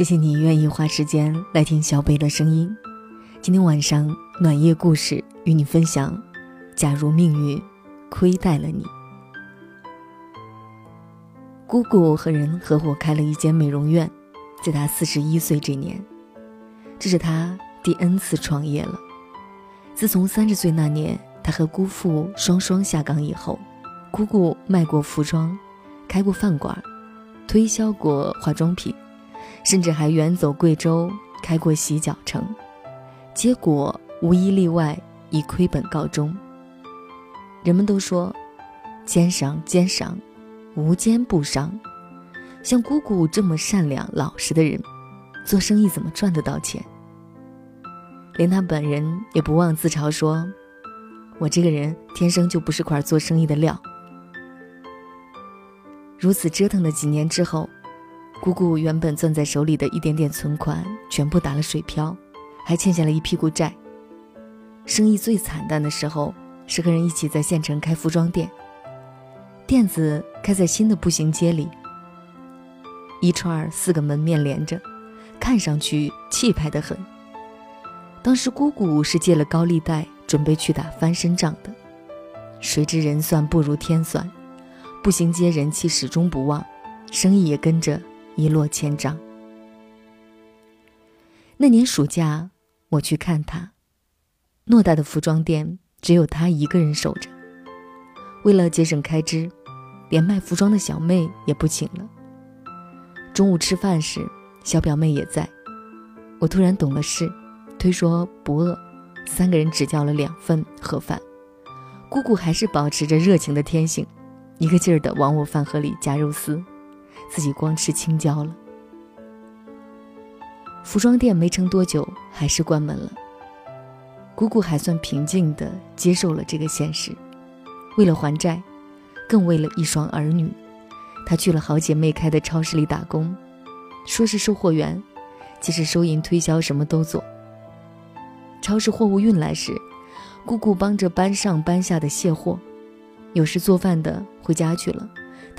谢谢你愿意花时间来听小北的声音。今天晚上暖夜故事与你分享：假如命运亏待了你。姑姑和人合伙开了一间美容院，在她四十一岁这年，这是她第 N 次创业了。自从三十岁那年，她和姑父双双下岗以后，姑姑卖过服装，开过饭馆，推销过化妆品。甚至还远走贵州开过洗脚城，结果无一例外以亏本告终。人们都说，奸商奸商，无奸不商。像姑姑这么善良老实的人，做生意怎么赚得到钱？连他本人也不忘自嘲说：“我这个人天生就不是块做生意的料。”如此折腾了几年之后。姑姑原本攥在手里的一点点存款全部打了水漂，还欠下了一屁股债。生意最惨淡的时候是和人一起在县城开服装店，店子开在新的步行街里，一串四个门面连着，看上去气派的很。当时姑姑是借了高利贷准备去打翻身仗的，谁知人算不如天算，步行街人气始终不旺，生意也跟着。一落千丈。那年暑假，我去看他，偌大的服装店只有他一个人守着。为了节省开支，连卖服装的小妹也不请了。中午吃饭时，小表妹也在。我突然懂了事，推说不饿，三个人只叫了两份盒饭。姑姑还是保持着热情的天性，一个劲儿的往我饭盒里加肉丝。自己光吃青椒了。服装店没撑多久，还是关门了。姑姑还算平静地接受了这个现实。为了还债，更为了一双儿女，她去了好姐妹开的超市里打工，说是售货员，其实收银、推销什么都做。超市货物运来时，姑姑帮着搬上搬下的卸货，有时做饭的回家去了。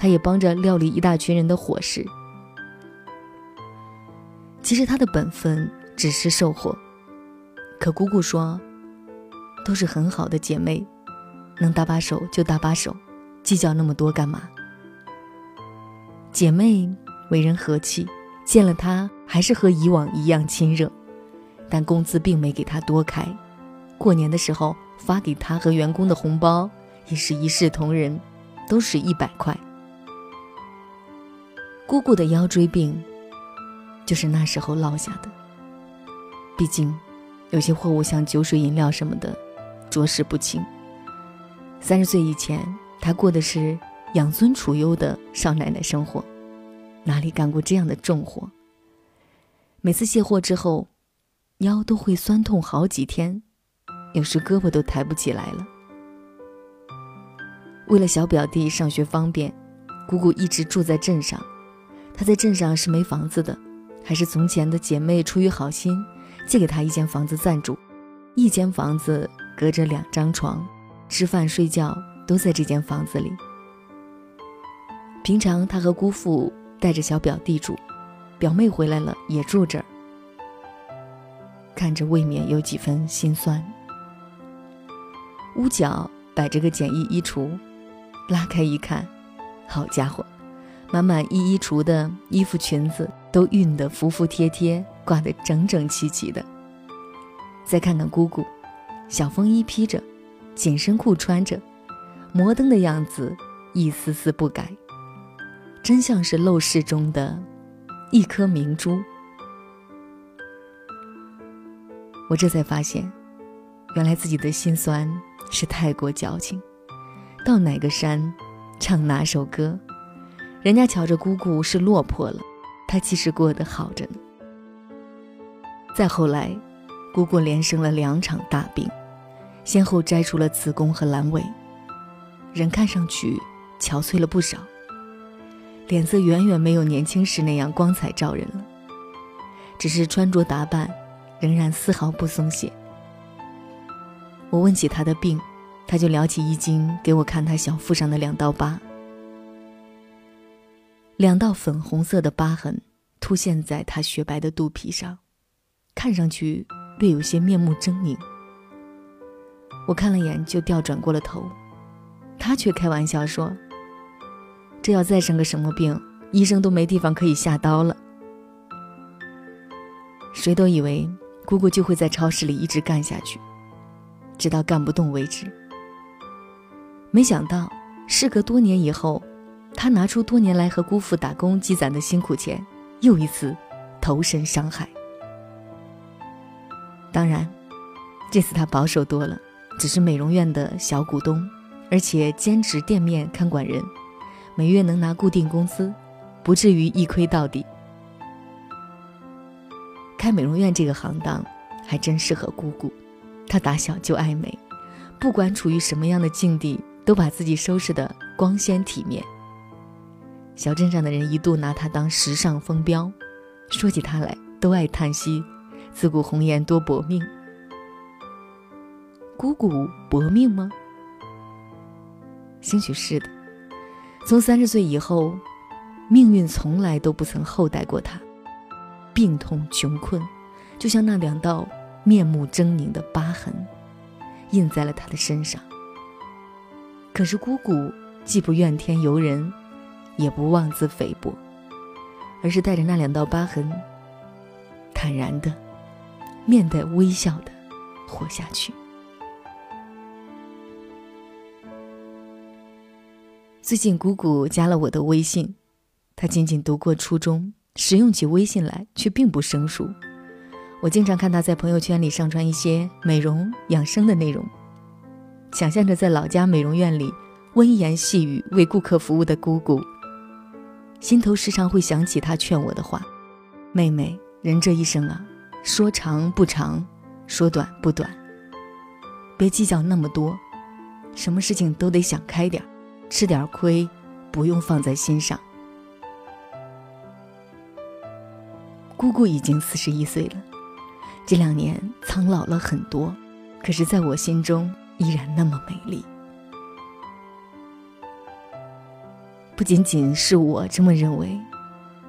他也帮着料理一大群人的伙食。其实他的本分只是售货，可姑姑说，都是很好的姐妹，能搭把手就搭把手，计较那么多干嘛？姐妹为人和气，见了他还是和以往一样亲热，但工资并没给他多开，过年的时候发给他和员工的红包也是一视同仁，都是一百块。姑姑的腰椎病，就是那时候落下的。毕竟，有些货物像酒水、饮料什么的，着实不轻。三十岁以前，她过的是养尊处优的少奶奶生活，哪里干过这样的重活？每次卸货之后，腰都会酸痛好几天，有时胳膊都抬不起来了。为了小表弟上学方便，姑姑一直住在镇上。他在镇上是没房子的，还是从前的姐妹出于好心借给他一间房子暂住。一间房子隔着两张床，吃饭睡觉都在这间房子里。平常他和姑父带着小表弟住，表妹回来了也住这儿，看着未免有几分心酸。屋角摆着个简易衣橱，拉开一看，好家伙！满满一衣橱的衣服、裙子都熨得服服帖帖，挂得整整齐齐的。再看看姑姑，小风衣披着，紧身裤穿着，摩登的样子一丝丝不改，真像是陋室中的一颗明珠。我这才发现，原来自己的心酸是太过矫情。到哪个山，唱哪首歌。人家瞧着姑姑是落魄了，她其实过得好着呢。再后来，姑姑连生了两场大病，先后摘除了子宫和阑尾，人看上去憔悴了不少，脸色远远没有年轻时那样光彩照人了。只是穿着打扮，仍然丝毫不松懈。我问起她的病，她就撩起衣襟给我看她小腹上的两道疤。两道粉红色的疤痕，凸现在她雪白的肚皮上，看上去略有些面目狰狞。我看了眼，就调转过了头。他却开玩笑说：“这要再生个什么病，医生都没地方可以下刀了。”谁都以为姑姑就会在超市里一直干下去，直到干不动为止。没想到，事隔多年以后，他拿出多年来和姑父打工积攒的辛苦钱，又一次投身商海。当然，这次他保守多了。只是美容院的小股东，而且兼职店面看管人，每月能拿固定工资，不至于一亏到底。开美容院这个行当，还真适合姑姑。她打小就爱美，不管处于什么样的境地，都把自己收拾得光鲜体面。小镇上的人一度拿她当时尚风标，说起她来都爱叹息：“自古红颜多薄命。”姑姑薄命吗？兴许是的。从三十岁以后，命运从来都不曾厚待过她，病痛穷困，就像那两道面目狰狞的疤痕，印在了她的身上。可是姑姑既不怨天尤人，也不妄自菲薄，而是带着那两道疤痕，坦然的、面带微笑的活下去。最近姑姑加了我的微信，她仅仅读过初中，使用起微信来却并不生疏。我经常看她在朋友圈里上传一些美容养生的内容，想象着在老家美容院里温言细语为顾客服务的姑姑，心头时常会想起她劝我的话：“妹妹，人这一生啊，说长不长，说短不短，别计较那么多，什么事情都得想开点儿。”吃点亏，不用放在心上。姑姑已经四十一岁了，这两年苍老了很多，可是在我心中依然那么美丽。不仅仅是我这么认为，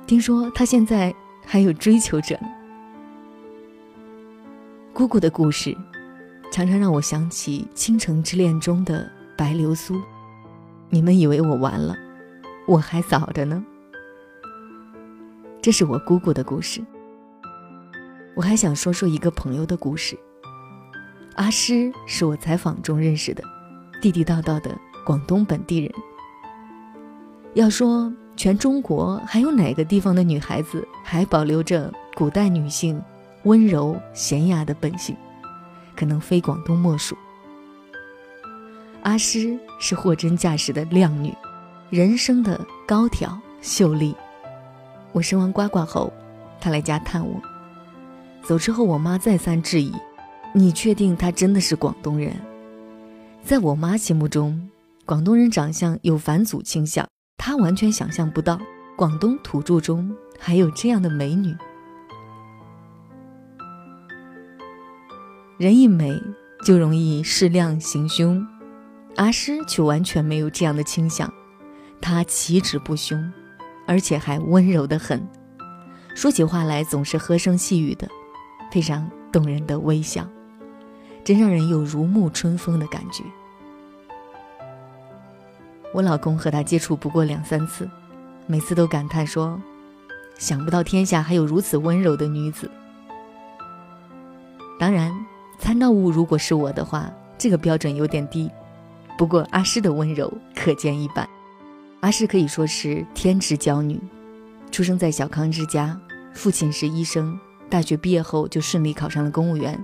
听说他现在还有追求者呢。姑姑的故事，常常让我想起《倾城之恋》中的白流苏。你们以为我完了，我还早着呢。这是我姑姑的故事。我还想说说一个朋友的故事。阿诗是我采访中认识的，地地道道的广东本地人。要说全中国还有哪个地方的女孩子还保留着古代女性温柔娴雅的本性，可能非广东莫属。阿诗是货真价实的靓女，人生的高挑秀丽。我生完呱呱后，她来家探我。走之后，我妈再三质疑：“你确定她真的是广东人？”在我妈心目中，广东人长相有返祖倾向，他完全想象不到广东土著中还有这样的美女。人一美，就容易恃量行凶。阿诗却完全没有这样的倾向，她气质不凶，而且还温柔的很，说起话来总是和声细语的，配上动人的微笑，真让人有如沐春风的感觉。我老公和她接触不过两三次，每次都感叹说：“想不到天下还有如此温柔的女子。”当然，参照物如果是我的话，这个标准有点低。不过阿诗的温柔可见一斑。阿诗可以说是天之娇女，出生在小康之家，父亲是医生，大学毕业后就顺利考上了公务员，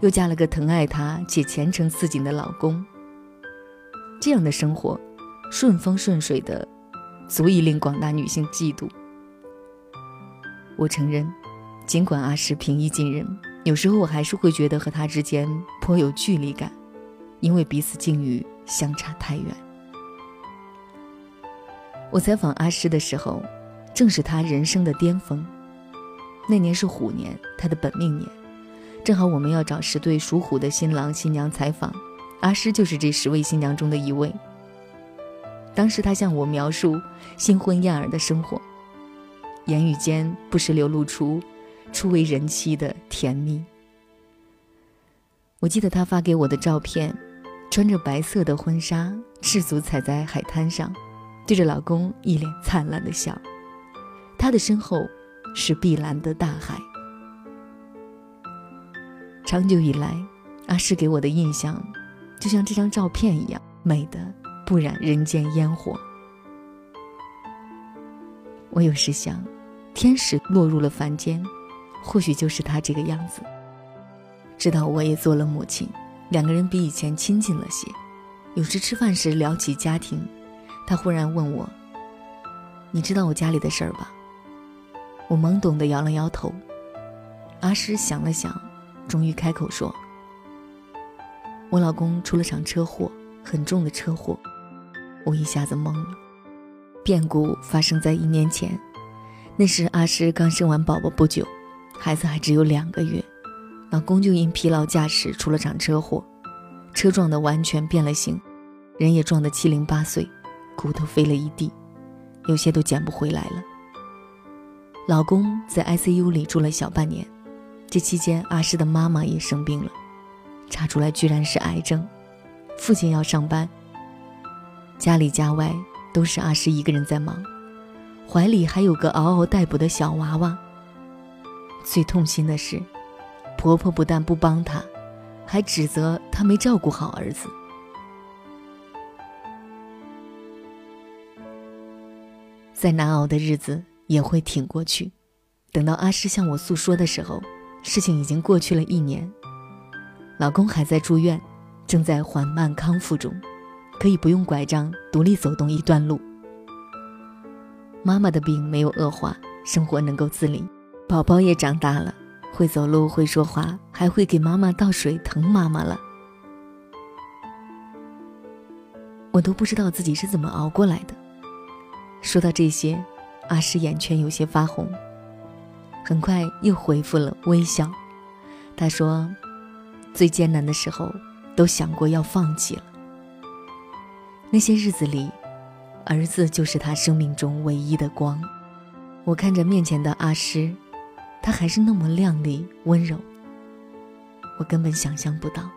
又嫁了个疼爱她且前程似锦的老公。这样的生活，顺风顺水的，足以令广大女性嫉妒。我承认，尽管阿诗平易近人，有时候我还是会觉得和她之间颇有距离感。因为彼此境遇相差太远。我采访阿诗的时候，正是她人生的巅峰。那年是虎年，她的本命年，正好我们要找十对属虎的新郎新娘采访，阿诗就是这十位新娘中的一位。当时他向我描述新婚燕尔的生活，言语间不时流露出初为人妻的甜蜜。我记得他发给我的照片，穿着白色的婚纱，赤足踩在海滩上，对着老公一脸灿烂的笑。他的身后是碧蓝的大海。长久以来，阿诗给我的印象，就像这张照片一样，美的不染人间烟火。我有时想，天使落入了凡间，或许就是他这个样子。直到我也做了母亲，两个人比以前亲近了些。有时吃饭时聊起家庭，他忽然问我：“你知道我家里的事儿吧？”我懵懂地摇了摇头。阿诗想了想。终于开口说：“我老公出了场车祸，很重的车祸。”我一下子懵了。变故发生在一年前，那时阿诗刚生完宝宝不久，孩子还只有两个月，老公就因疲劳驾驶出了场车祸，车撞得完全变了形，人也撞得七零八碎，骨头飞了一地，有些都捡不回来了。老公在 ICU 里住了小半年。这期间，阿诗的妈妈也生病了，查出来居然是癌症。父亲要上班，家里家外都是阿诗一个人在忙，怀里还有个嗷嗷待哺的小娃娃。最痛心的是，婆婆不但不帮她，还指责她没照顾好儿子。再难熬的日子也会挺过去。等到阿诗向我诉说的时候。事情已经过去了一年，老公还在住院，正在缓慢康复中，可以不用拐杖独立走动一段路。妈妈的病没有恶化，生活能够自理，宝宝也长大了，会走路，会说话，还会给妈妈倒水，疼妈妈了。我都不知道自己是怎么熬过来的。说到这些，阿诗眼圈有些发红。很快又恢复了微笑。他说：“最艰难的时候，都想过要放弃了。那些日子里，儿子就是他生命中唯一的光。我看着面前的阿诗，她还是那么靓丽温柔。我根本想象不到，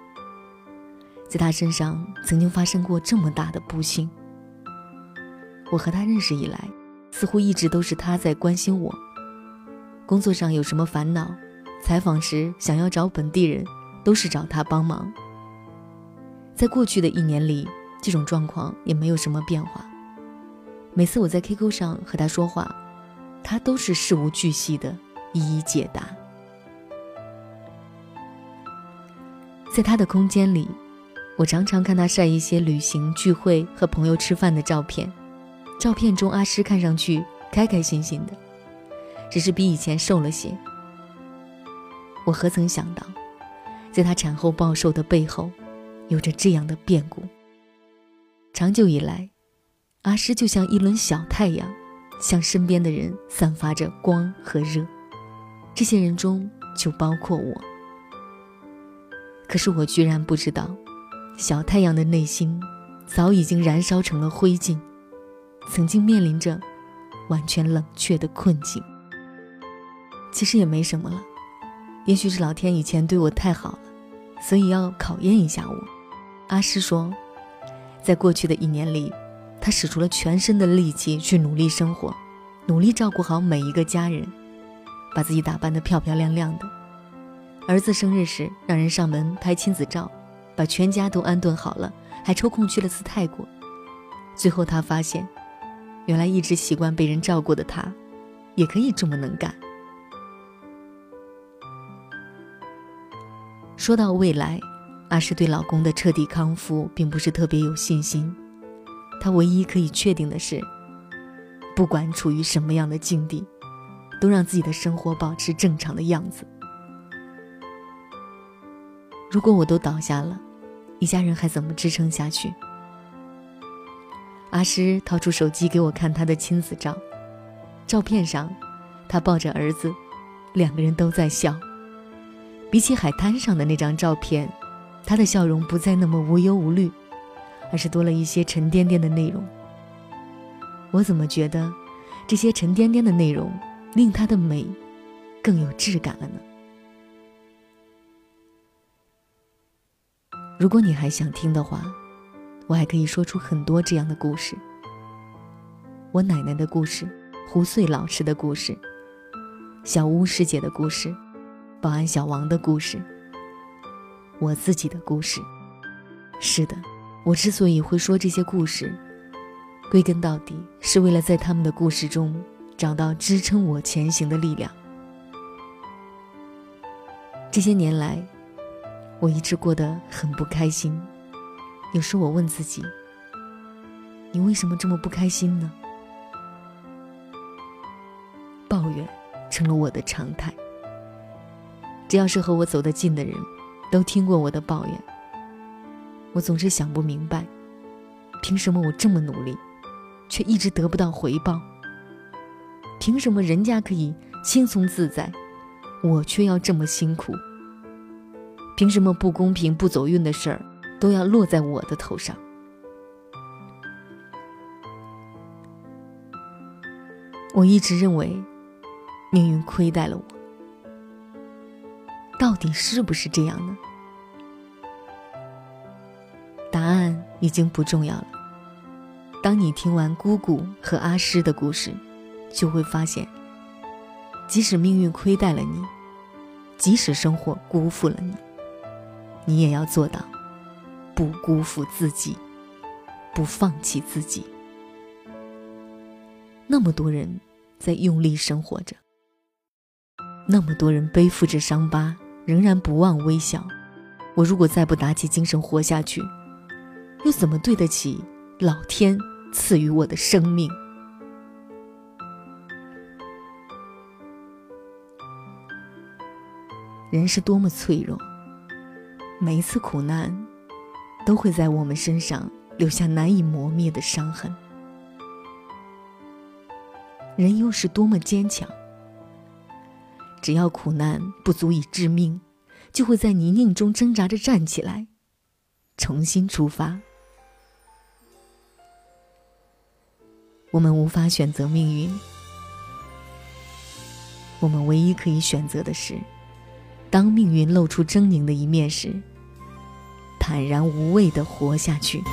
在他身上曾经发生过这么大的不幸。我和他认识以来，似乎一直都是他在关心我。”工作上有什么烦恼，采访时想要找本地人，都是找他帮忙。在过去的一年里，这种状况也没有什么变化。每次我在 QQ 上和他说话，他都是事无巨细的一一解答。在他的空间里，我常常看他晒一些旅行、聚会和朋友吃饭的照片，照片中阿诗看上去开开心心的。只是比以前瘦了些。我何曾想到，在她产后暴瘦的背后，有着这样的变故。长久以来，阿诗就像一轮小太阳，向身边的人散发着光和热。这些人中就包括我。可是我居然不知道，小太阳的内心早已经燃烧成了灰烬，曾经面临着完全冷却的困境。其实也没什么了，也许是老天以前对我太好了，所以要考验一下我。阿诗说，在过去的一年里，他使出了全身的力气去努力生活，努力照顾好每一个家人，把自己打扮得漂漂亮亮的。儿子生日时，让人上门拍亲子照，把全家都安顿好了，还抽空去了次泰国。最后他发现，原来一直习惯被人照顾的他，也可以这么能干。说到未来，阿诗对老公的彻底康复并不是特别有信心。她唯一可以确定的是，不管处于什么样的境地，都让自己的生活保持正常的样子。如果我都倒下了，一家人还怎么支撑下去？阿诗掏出手机给我看她的亲子照，照片上，她抱着儿子，两个人都在笑。比起海滩上的那张照片，他的笑容不再那么无忧无虑，而是多了一些沉甸甸的内容。我怎么觉得，这些沉甸甸的内容令他的美更有质感了呢？如果你还想听的话，我还可以说出很多这样的故事：我奶奶的故事，胡穗老师的故事，小巫师姐的故事，保安小王的故事，我自己的故事。是的，我之所以会说这些故事，归根到底是为了在他们的故事中找到支撑我前行的力量。这些年来。我一直过得很不开心，有时我问自己：“你为什么这么不开心呢？”抱怨成了我的常态。只要是和我走得近的人，都听过我的抱怨。我总是想不明白，凭什么我这么努力，却一直得不到回报？凭什么人家可以轻松自在，我却要这么辛苦？凭什么不公平、不走运的事儿都要落在我的头上？我一直认为命运亏待了我，到底是不是这样呢？答案已经不重要了。当你听完姑姑和阿诗的故事，就会发现，即使命运亏待了你，即使生活辜负了你。你也要做到，不辜负自己，不放弃自己。那么多人在用力生活着，那么多人背负着伤疤，仍然不忘微笑。我如果再不打起精神活下去，又怎么对得起老天赐予我的生命？人是多么脆弱。每一次苦难，都会在我们身上留下难以磨灭的伤痕。人又是多么坚强！只要苦难不足以致命，就会在泥泞中挣扎着站起来，重新出发。我们无法选择命运，我们唯一可以选择的是，当命运露出狰狞的一面时。坦然无畏的活下去。